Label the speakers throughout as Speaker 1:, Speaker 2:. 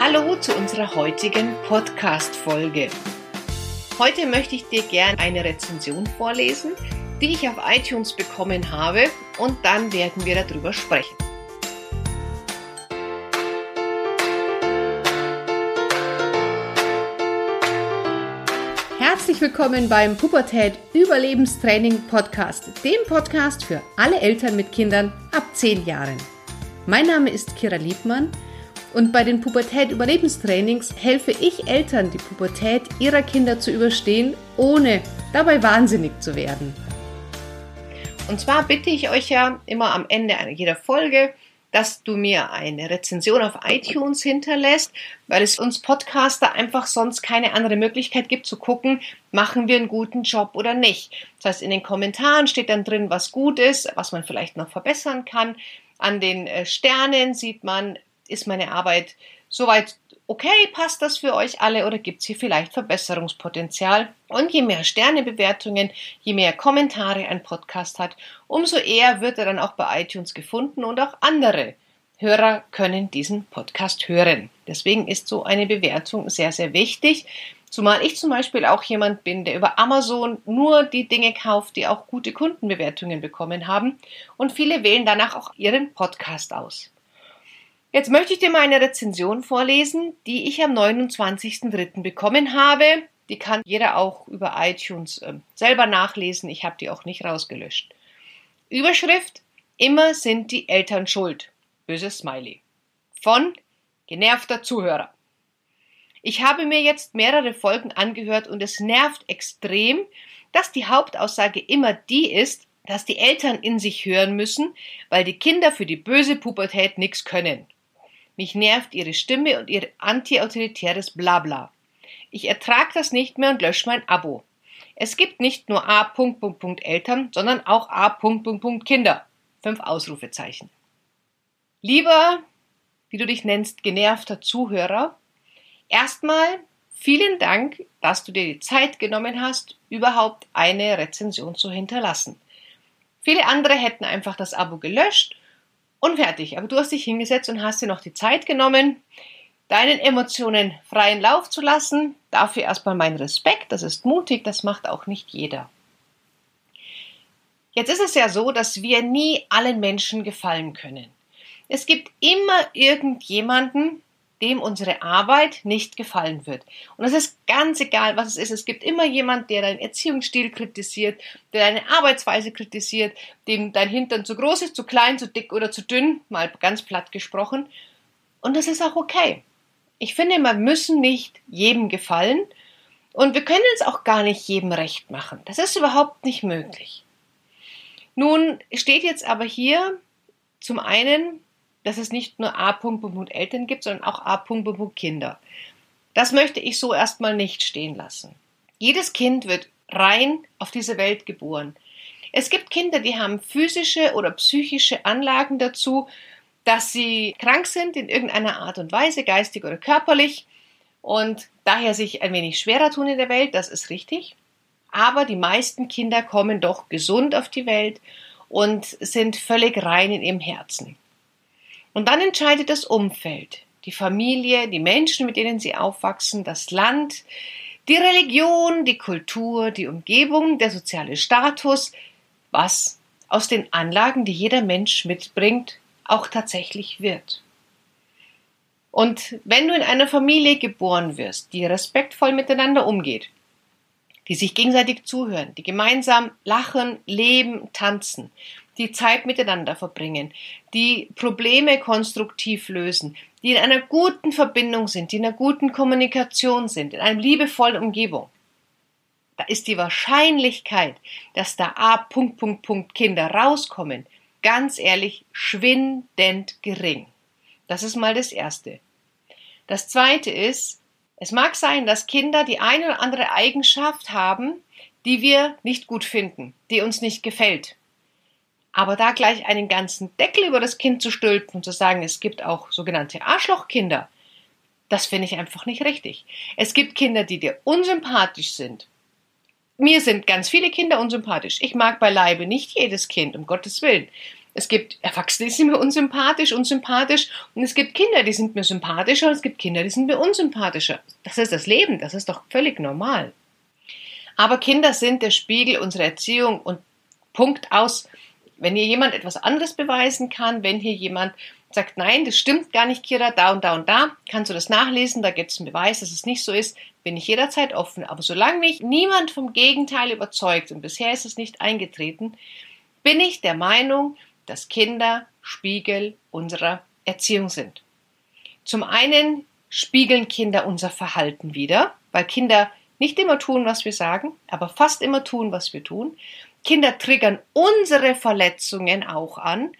Speaker 1: Hallo zu unserer heutigen Podcast-Folge. Heute möchte ich dir gerne eine Rezension vorlesen, die ich auf iTunes bekommen habe und dann werden wir darüber sprechen. Herzlich willkommen beim Pubertät Überlebenstraining Podcast, dem Podcast für alle Eltern mit Kindern ab 10 Jahren. Mein Name ist Kira Liebmann und bei den Pubertät-Überlebenstrainings helfe ich Eltern, die Pubertät ihrer Kinder zu überstehen, ohne dabei wahnsinnig zu werden. Und zwar bitte ich euch ja immer am Ende jeder Folge, dass du mir eine Rezension auf iTunes hinterlässt, weil es uns Podcaster einfach sonst keine andere Möglichkeit gibt zu gucken, machen wir einen guten Job oder nicht. Das heißt, in den Kommentaren steht dann drin, was gut ist, was man vielleicht noch verbessern kann. An den äh, Sternen sieht man, ist meine Arbeit soweit okay, passt das für euch alle oder gibt es hier vielleicht Verbesserungspotenzial? Und je mehr Sternebewertungen, je mehr Kommentare ein Podcast hat, umso eher wird er dann auch bei iTunes gefunden und auch andere Hörer können diesen Podcast hören. Deswegen ist so eine Bewertung sehr, sehr wichtig. Zumal ich zum Beispiel auch jemand bin, der über Amazon nur die Dinge kauft, die auch gute Kundenbewertungen bekommen haben. Und viele wählen danach auch ihren Podcast aus. Jetzt möchte ich dir mal eine Rezension vorlesen, die ich am 29.03. bekommen habe. Die kann jeder auch über iTunes äh, selber nachlesen. Ich habe die auch nicht rausgelöscht. Überschrift: Immer sind die Eltern schuld. Böses Smiley. Von genervter Zuhörer. Ich habe mir jetzt mehrere Folgen angehört und es nervt extrem, dass die Hauptaussage immer die ist, dass die Eltern in sich hören müssen, weil die Kinder für die böse Pubertät nichts können. Mich nervt ihre Stimme und ihr anti-autoritäres Blabla. Ich ertrag das nicht mehr und lösche mein Abo. Es gibt nicht nur A. Eltern, sondern auch A. Kinder. Fünf Ausrufezeichen. Lieber, wie du dich nennst, genervter Zuhörer, erstmal vielen Dank, dass du dir die Zeit genommen hast, überhaupt eine Rezension zu hinterlassen. Viele andere hätten einfach das Abo gelöscht und fertig. Aber du hast dich hingesetzt und hast dir noch die Zeit genommen, deinen Emotionen freien Lauf zu lassen. Dafür erstmal mein Respekt. Das ist mutig. Das macht auch nicht jeder. Jetzt ist es ja so, dass wir nie allen Menschen gefallen können. Es gibt immer irgendjemanden, dem unsere Arbeit nicht gefallen wird. Und es ist ganz egal, was es ist. Es gibt immer jemand, der deinen Erziehungsstil kritisiert, der deine Arbeitsweise kritisiert, dem dein Hintern zu groß ist, zu klein, zu dick oder zu dünn, mal ganz platt gesprochen. Und das ist auch okay. Ich finde, wir müssen nicht jedem gefallen und wir können es auch gar nicht jedem recht machen. Das ist überhaupt nicht möglich. Nun steht jetzt aber hier zum einen dass es nicht nur A. Eltern gibt, sondern auch A. Kinder. Das möchte ich so erstmal nicht stehen lassen. Jedes Kind wird rein auf diese Welt geboren. Es gibt Kinder, die haben physische oder psychische Anlagen dazu, dass sie krank sind in irgendeiner Art und Weise, geistig oder körperlich, und daher sich ein wenig schwerer tun in der Welt, das ist richtig. Aber die meisten Kinder kommen doch gesund auf die Welt und sind völlig rein in ihrem Herzen. Und dann entscheidet das Umfeld, die Familie, die Menschen, mit denen sie aufwachsen, das Land, die Religion, die Kultur, die Umgebung, der soziale Status, was aus den Anlagen, die jeder Mensch mitbringt, auch tatsächlich wird. Und wenn du in einer Familie geboren wirst, die respektvoll miteinander umgeht, die sich gegenseitig zuhören, die gemeinsam lachen, leben, tanzen, die Zeit miteinander verbringen, die Probleme konstruktiv lösen, die in einer guten Verbindung sind, die in einer guten Kommunikation sind, in einer liebevollen Umgebung. Da ist die Wahrscheinlichkeit, dass da A. Punkt, Punkt, Punkt Kinder rauskommen, ganz ehrlich schwindend gering. Das ist mal das Erste. Das Zweite ist, es mag sein, dass Kinder die eine oder andere Eigenschaft haben, die wir nicht gut finden, die uns nicht gefällt. Aber da gleich einen ganzen Deckel über das Kind zu stülpen und zu sagen, es gibt auch sogenannte Arschlochkinder, das finde ich einfach nicht richtig. Es gibt Kinder, die dir unsympathisch sind. Mir sind ganz viele Kinder unsympathisch. Ich mag beileibe nicht jedes Kind, um Gottes Willen. Es gibt Erwachsene, die sind mir unsympathisch, unsympathisch. Und es gibt Kinder, die sind mir sympathischer. Und es gibt Kinder, die sind mir unsympathischer. Das ist das Leben. Das ist doch völlig normal. Aber Kinder sind der Spiegel unserer Erziehung und Punkt aus. Wenn hier jemand etwas anderes beweisen kann, wenn hier jemand sagt, nein, das stimmt gar nicht, Kira, da und da und da, kannst du das nachlesen, da gibt es einen Beweis, dass es nicht so ist, bin ich jederzeit offen. Aber solange mich niemand vom Gegenteil überzeugt, und bisher ist es nicht eingetreten, bin ich der Meinung, dass Kinder Spiegel unserer Erziehung sind. Zum einen spiegeln Kinder unser Verhalten wieder, weil Kinder nicht immer tun, was wir sagen, aber fast immer tun, was wir tun. Kinder triggern unsere Verletzungen auch an.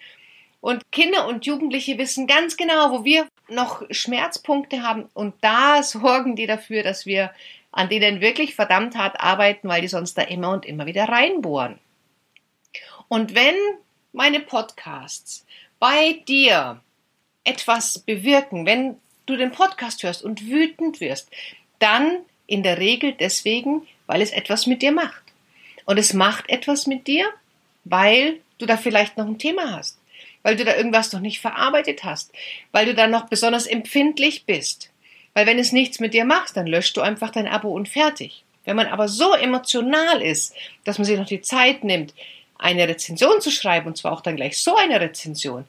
Speaker 1: Und Kinder und Jugendliche wissen ganz genau, wo wir noch Schmerzpunkte haben. Und da sorgen die dafür, dass wir an denen wirklich verdammt hart arbeiten, weil die sonst da immer und immer wieder reinbohren. Und wenn meine Podcasts bei dir etwas bewirken, wenn du den Podcast hörst und wütend wirst, dann in der Regel deswegen, weil es etwas mit dir macht. Und es macht etwas mit dir, weil du da vielleicht noch ein Thema hast, weil du da irgendwas noch nicht verarbeitet hast, weil du da noch besonders empfindlich bist. Weil wenn es nichts mit dir macht, dann löscht du einfach dein Abo und fertig. Wenn man aber so emotional ist, dass man sich noch die Zeit nimmt, eine Rezension zu schreiben, und zwar auch dann gleich so eine Rezension,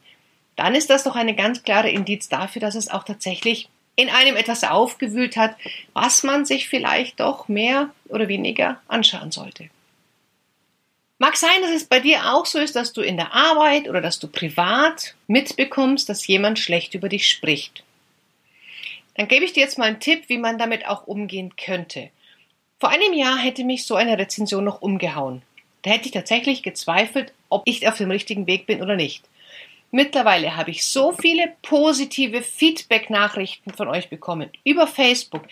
Speaker 1: dann ist das doch eine ganz klare Indiz dafür, dass es auch tatsächlich in einem etwas aufgewühlt hat, was man sich vielleicht doch mehr oder weniger anschauen sollte. Mag sein, dass es bei dir auch so ist, dass du in der Arbeit oder dass du privat mitbekommst, dass jemand schlecht über dich spricht. Dann gebe ich dir jetzt mal einen Tipp, wie man damit auch umgehen könnte. Vor einem Jahr hätte mich so eine Rezension noch umgehauen. Da hätte ich tatsächlich gezweifelt, ob ich auf dem richtigen Weg bin oder nicht. Mittlerweile habe ich so viele positive Feedback-Nachrichten von euch bekommen über Facebook,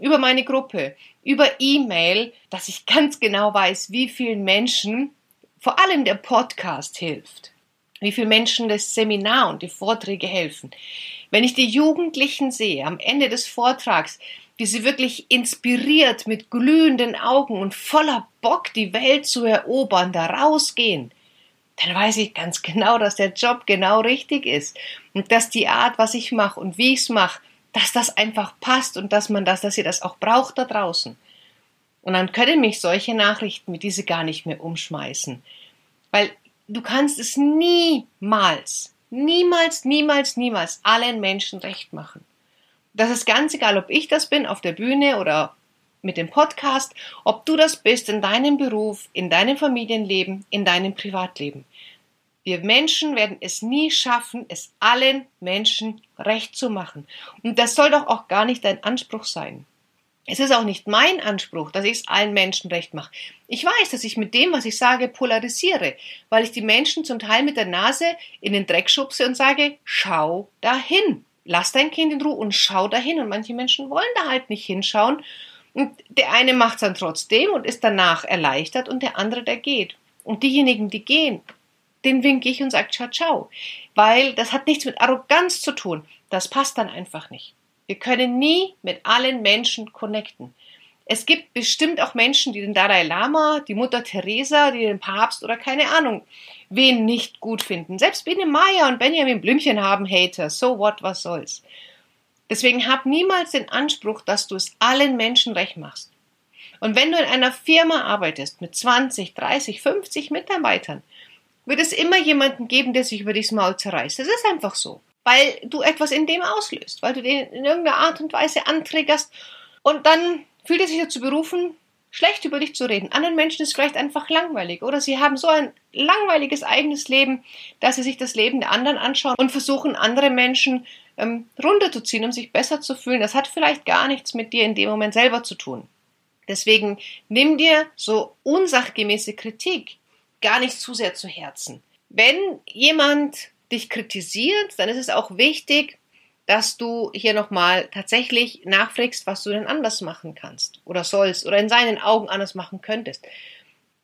Speaker 1: über meine Gruppe, über E-Mail, dass ich ganz genau weiß, wie vielen Menschen vor allem der Podcast hilft, wie vielen Menschen das Seminar und die Vorträge helfen. Wenn ich die Jugendlichen sehe am Ende des Vortrags, wie sie wirklich inspiriert mit glühenden Augen und voller Bock die Welt zu erobern, da rausgehen, dann weiß ich ganz genau, dass der Job genau richtig ist und dass die Art, was ich mache und wie ich es mache, dass das einfach passt und dass man das, dass ihr das auch braucht da draußen. Und dann können mich solche Nachrichten wie diese gar nicht mehr umschmeißen. Weil du kannst es niemals, niemals, niemals, niemals allen Menschen recht machen. Das ist ganz egal, ob ich das bin auf der Bühne oder mit dem Podcast, ob du das bist in deinem Beruf, in deinem Familienleben, in deinem Privatleben. Wir Menschen werden es nie schaffen, es allen Menschen recht zu machen. Und das soll doch auch gar nicht dein Anspruch sein. Es ist auch nicht mein Anspruch, dass ich es allen Menschen recht mache. Ich weiß, dass ich mit dem, was ich sage, polarisiere, weil ich die Menschen zum Teil mit der Nase in den Dreck schubse und sage, schau dahin lass dein Kind in Ruhe und schau dahin. Und manche Menschen wollen da halt nicht hinschauen. Und der eine macht es dann trotzdem und ist danach erleichtert und der andere, der geht. Und diejenigen, die gehen, den winke ich und sage ciao, ciao. Weil das hat nichts mit Arroganz zu tun. Das passt dann einfach nicht. Wir können nie mit allen Menschen connecten. Es gibt bestimmt auch Menschen, die den Dalai Lama, die Mutter Teresa, die den Papst oder keine Ahnung, wen nicht gut finden. Selbst Biene Maya und Benjamin Blümchen haben Hater. So what, was soll's. Deswegen hab niemals den Anspruch, dass du es allen Menschen recht machst. Und wenn du in einer Firma arbeitest mit 20, 30, 50 Mitarbeitern, wird es immer jemanden geben, der sich über dich Maul zerreißt. Das ist einfach so. Weil du etwas in dem auslöst, weil du den in irgendeiner Art und Weise anträgerst und dann fühlt er sich dazu berufen, schlecht über dich zu reden. Anderen Menschen ist vielleicht einfach langweilig oder sie haben so ein langweiliges eigenes Leben, dass sie sich das Leben der anderen anschauen und versuchen, andere Menschen ähm, runterzuziehen, um sich besser zu fühlen. Das hat vielleicht gar nichts mit dir in dem Moment selber zu tun. Deswegen nimm dir so unsachgemäße Kritik gar nicht zu sehr zu Herzen. Wenn jemand dich kritisiert, dann ist es auch wichtig, dass du hier nochmal tatsächlich nachfragst, was du denn anders machen kannst oder sollst oder in seinen Augen anders machen könntest.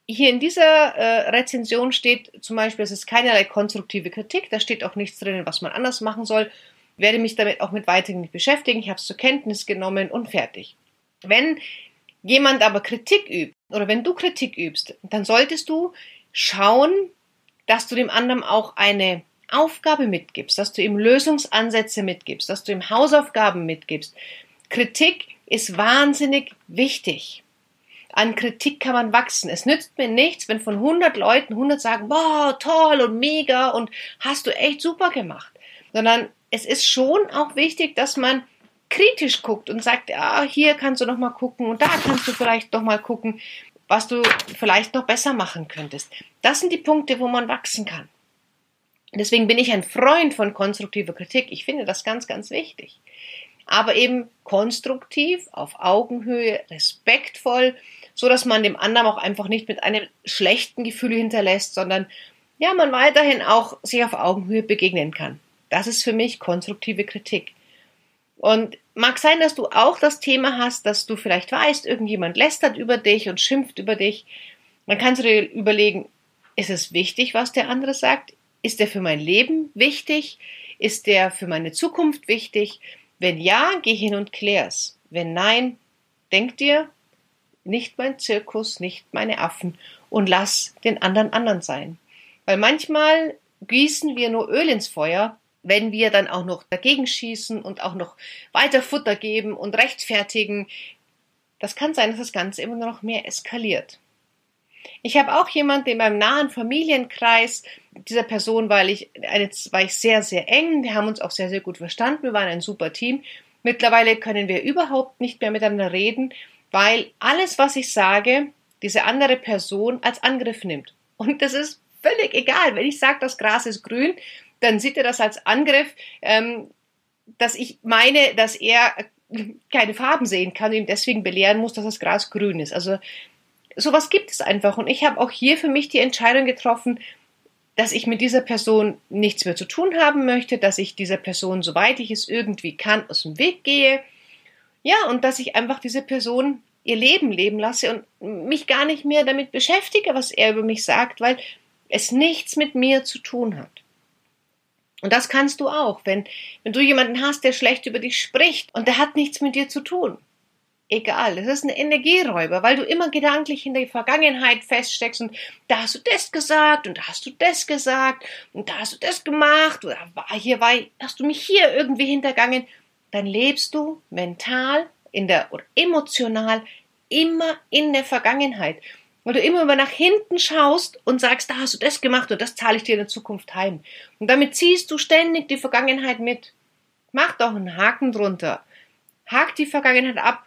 Speaker 1: Hier in dieser äh, Rezension steht zum Beispiel, es ist keinerlei konstruktive Kritik, da steht auch nichts drin, was man anders machen soll. Werde mich damit auch mit weiterhin nicht beschäftigen, ich habe es zur Kenntnis genommen und fertig. Wenn jemand aber Kritik übt oder wenn du Kritik übst, dann solltest du schauen, dass du dem anderen auch eine Aufgabe mitgibst, dass du ihm Lösungsansätze mitgibst, dass du ihm Hausaufgaben mitgibst. Kritik ist wahnsinnig wichtig. An Kritik kann man wachsen. Es nützt mir nichts, wenn von 100 Leuten 100 sagen, boah, toll und mega und hast du echt super gemacht. Sondern es ist schon auch wichtig, dass man kritisch guckt und sagt, ja, hier kannst du noch mal gucken und da kannst du vielleicht noch mal gucken, was du vielleicht noch besser machen könntest. Das sind die Punkte, wo man wachsen kann. Deswegen bin ich ein Freund von konstruktiver Kritik. Ich finde das ganz, ganz wichtig. Aber eben konstruktiv, auf Augenhöhe, respektvoll, so dass man dem anderen auch einfach nicht mit einem schlechten Gefühl hinterlässt, sondern ja, man weiterhin auch sich auf Augenhöhe begegnen kann. Das ist für mich konstruktive Kritik. Und mag sein, dass du auch das Thema hast, dass du vielleicht weißt, irgendjemand lästert über dich und schimpft über dich. Dann kannst du dir überlegen, ist es wichtig, was der andere sagt? Ist der für mein Leben wichtig? Ist der für meine Zukunft wichtig? Wenn ja, geh hin und klär's. Wenn nein, denk dir, nicht mein Zirkus, nicht meine Affen und lass den anderen anderen sein. Weil manchmal gießen wir nur Öl ins Feuer wenn wir dann auch noch dagegen schießen und auch noch weiter Futter geben und rechtfertigen, das kann sein, dass das Ganze immer noch mehr eskaliert. Ich habe auch jemanden in meinem nahen Familienkreis, dieser Person weil ich, war ich sehr, sehr eng, wir haben uns auch sehr, sehr gut verstanden, wir waren ein super Team. Mittlerweile können wir überhaupt nicht mehr miteinander reden, weil alles, was ich sage, diese andere Person als Angriff nimmt. Und das ist völlig egal. Wenn ich sage, das Gras ist grün, dann sieht er das als Angriff, ähm, dass ich meine, dass er keine Farben sehen kann und ihm deswegen belehren muss, dass das Gras grün ist. Also sowas gibt es einfach. Und ich habe auch hier für mich die Entscheidung getroffen, dass ich mit dieser Person nichts mehr zu tun haben möchte, dass ich dieser Person, soweit ich es irgendwie kann, aus dem Weg gehe. Ja, und dass ich einfach diese Person ihr Leben leben lasse und mich gar nicht mehr damit beschäftige, was er über mich sagt, weil es nichts mit mir zu tun hat. Und das kannst du auch, wenn, wenn du jemanden hast, der schlecht über dich spricht und der hat nichts mit dir zu tun. Egal, das ist ein Energieräuber, weil du immer gedanklich in der Vergangenheit feststeckst und da hast du das gesagt und da hast du das gesagt und da hast du das gemacht oder war hier war, hast du mich hier irgendwie hintergangen, dann lebst du mental in der oder emotional immer in der Vergangenheit weil du immer über nach hinten schaust und sagst, da hast du das gemacht und das zahle ich dir in der Zukunft heim. Und damit ziehst du ständig die Vergangenheit mit. Mach doch einen Haken drunter. Hak die Vergangenheit ab.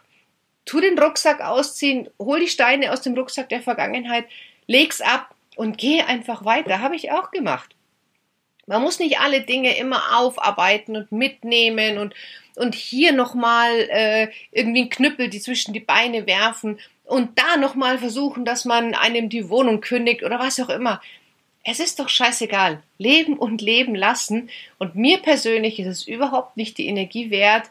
Speaker 1: Tu den Rucksack ausziehen, hol die Steine aus dem Rucksack der Vergangenheit, leg's ab und geh einfach weiter. Habe ich auch gemacht. Man muss nicht alle Dinge immer aufarbeiten und mitnehmen und, und hier nochmal äh, irgendwie einen Knüppel die zwischen die Beine werfen und da nochmal versuchen, dass man einem die Wohnung kündigt oder was auch immer. Es ist doch scheißegal. Leben und leben lassen. Und mir persönlich ist es überhaupt nicht die Energie wert,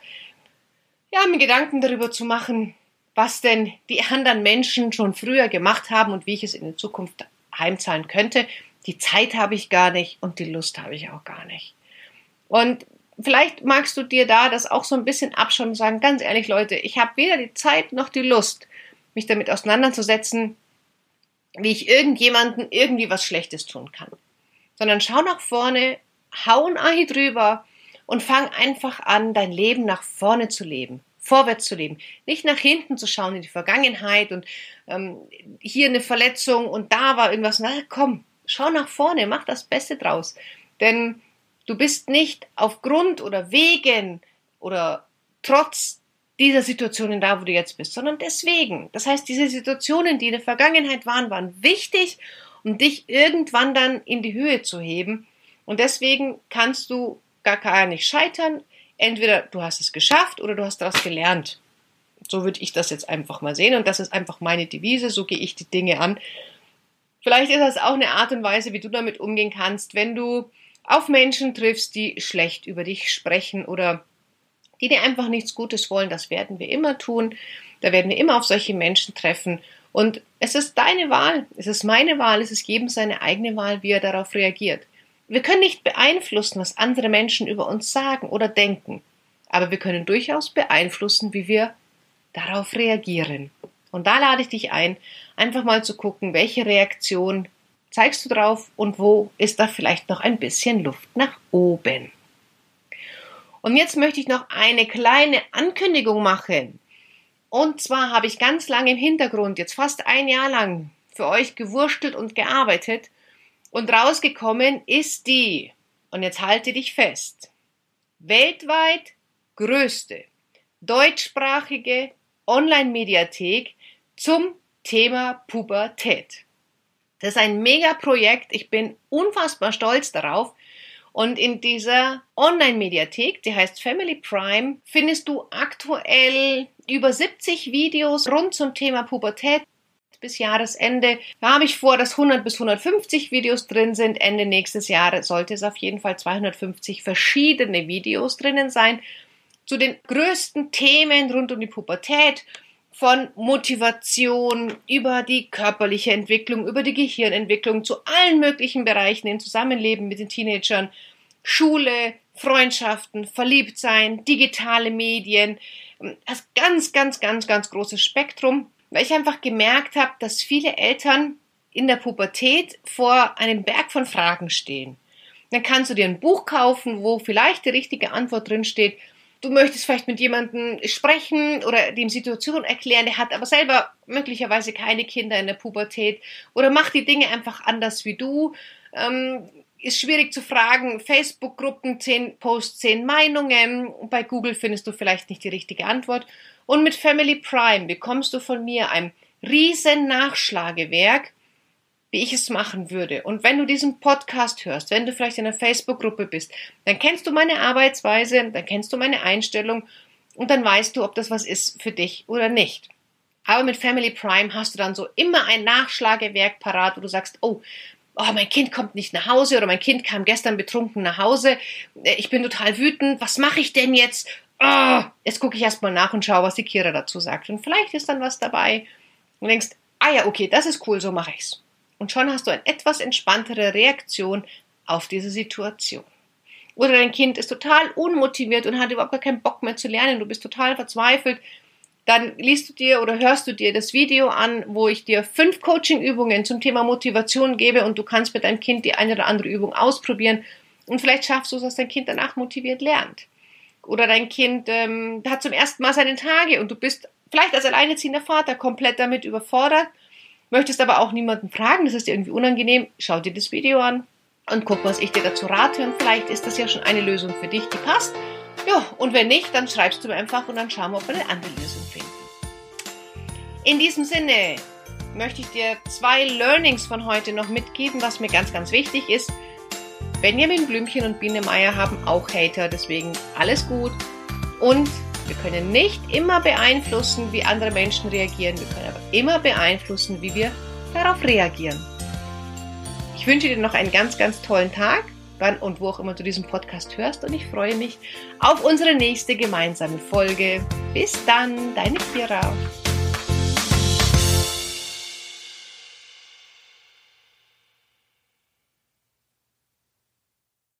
Speaker 1: ja, mir Gedanken darüber zu machen, was denn die anderen Menschen schon früher gemacht haben und wie ich es in der Zukunft heimzahlen könnte. Die Zeit habe ich gar nicht und die Lust habe ich auch gar nicht. Und vielleicht magst du dir da das auch so ein bisschen abschauen und sagen, ganz ehrlich, Leute, ich habe weder die Zeit noch die Lust, mich damit auseinanderzusetzen, wie ich irgendjemanden irgendwie was Schlechtes tun kann. Sondern schau nach vorne, hau ein Ahi drüber und fang einfach an, dein Leben nach vorne zu leben, vorwärts zu leben. Nicht nach hinten zu schauen in die Vergangenheit und ähm, hier eine Verletzung und da war irgendwas. Na komm, schau nach vorne, mach das Beste draus. Denn du bist nicht aufgrund oder wegen oder trotz dieser Situationen da, wo du jetzt bist, sondern deswegen. Das heißt, diese Situationen, die in der Vergangenheit waren, waren wichtig, um dich irgendwann dann in die Höhe zu heben. Und deswegen kannst du gar, gar nicht scheitern. Entweder du hast es geschafft oder du hast daraus gelernt. So würde ich das jetzt einfach mal sehen. Und das ist einfach meine Devise. So gehe ich die Dinge an. Vielleicht ist das auch eine Art und Weise, wie du damit umgehen kannst, wenn du auf Menschen triffst, die schlecht über dich sprechen oder die dir einfach nichts Gutes wollen. Das werden wir immer tun. Da werden wir immer auf solche Menschen treffen. Und es ist deine Wahl, es ist meine Wahl, es ist jedem seine eigene Wahl, wie er darauf reagiert. Wir können nicht beeinflussen, was andere Menschen über uns sagen oder denken, aber wir können durchaus beeinflussen, wie wir darauf reagieren. Und da lade ich dich ein, einfach mal zu gucken, welche Reaktion zeigst du drauf und wo ist da vielleicht noch ein bisschen Luft nach oben. Und jetzt möchte ich noch eine kleine Ankündigung machen. Und zwar habe ich ganz lange im Hintergrund, jetzt fast ein Jahr lang, für euch gewurstelt und gearbeitet. Und rausgekommen ist die, und jetzt halte dich fest, weltweit größte deutschsprachige Online-Mediathek zum Thema Pubertät. Das ist ein Mega-Projekt. Ich bin unfassbar stolz darauf. Und in dieser Online-Mediathek, die heißt Family Prime, findest du aktuell über 70 Videos rund zum Thema Pubertät bis Jahresende. Da habe ich vor, dass 100 bis 150 Videos drin sind. Ende nächstes Jahres sollte es auf jeden Fall 250 verschiedene Videos drinnen sein. Zu den größten Themen rund um die Pubertät. Von Motivation über die körperliche Entwicklung, über die Gehirnentwicklung zu allen möglichen Bereichen im Zusammenleben mit den Teenagern, Schule, Freundschaften, Verliebtsein, digitale Medien, das ganz, ganz, ganz, ganz großes Spektrum, weil ich einfach gemerkt habe, dass viele Eltern in der Pubertät vor einem Berg von Fragen stehen. Dann kannst du dir ein Buch kaufen, wo vielleicht die richtige Antwort drin steht du möchtest vielleicht mit jemandem sprechen oder dem Situation erklären, der hat aber selber möglicherweise keine Kinder in der Pubertät oder macht die Dinge einfach anders wie du. Ähm, ist schwierig zu fragen. Facebook-Gruppen, 10 Posts, 10 Meinungen. Bei Google findest du vielleicht nicht die richtige Antwort. Und mit Family Prime bekommst du von mir ein riesen Nachschlagewerk wie ich es machen würde. Und wenn du diesen Podcast hörst, wenn du vielleicht in einer Facebook-Gruppe bist, dann kennst du meine Arbeitsweise, dann kennst du meine Einstellung und dann weißt du, ob das was ist für dich oder nicht. Aber mit Family Prime hast du dann so immer ein Nachschlagewerk parat, wo du sagst, oh, oh, mein Kind kommt nicht nach Hause oder mein Kind kam gestern betrunken nach Hause, ich bin total wütend, was mache ich denn jetzt? Oh, jetzt gucke ich erstmal nach und schaue, was die Kira dazu sagt. Und vielleicht ist dann was dabei und denkst, ah ja, okay, das ist cool, so mache ich's und schon hast du eine etwas entspanntere Reaktion auf diese Situation. Oder dein Kind ist total unmotiviert und hat überhaupt gar keinen Bock mehr zu lernen, du bist total verzweifelt, dann liest du dir oder hörst du dir das Video an, wo ich dir fünf Coaching-Übungen zum Thema Motivation gebe und du kannst mit deinem Kind die eine oder andere Übung ausprobieren und vielleicht schaffst du es, dass dein Kind danach motiviert lernt. Oder dein Kind ähm, hat zum ersten Mal seine Tage und du bist vielleicht als alleineziehender Vater komplett damit überfordert möchtest aber auch niemanden fragen, das ist dir irgendwie unangenehm, schau dir das Video an und guck, was ich dir dazu rate und vielleicht ist das ja schon eine Lösung für dich, die passt. Ja, und wenn nicht, dann schreibst du mir einfach und dann schauen wir, ob wir eine andere Lösung finden. In diesem Sinne möchte ich dir zwei Learnings von heute noch mitgeben, was mir ganz, ganz wichtig ist. Benjamin Blümchen und Biene Meier haben auch Hater, deswegen alles gut. Und wir können nicht immer beeinflussen, wie andere Menschen reagieren. Wir können aber immer beeinflussen, wie wir darauf reagieren. Ich wünsche dir noch einen ganz, ganz tollen Tag, wann und wo auch immer du diesen Podcast hörst. Und ich freue mich auf unsere nächste gemeinsame Folge. Bis dann, deine Kira.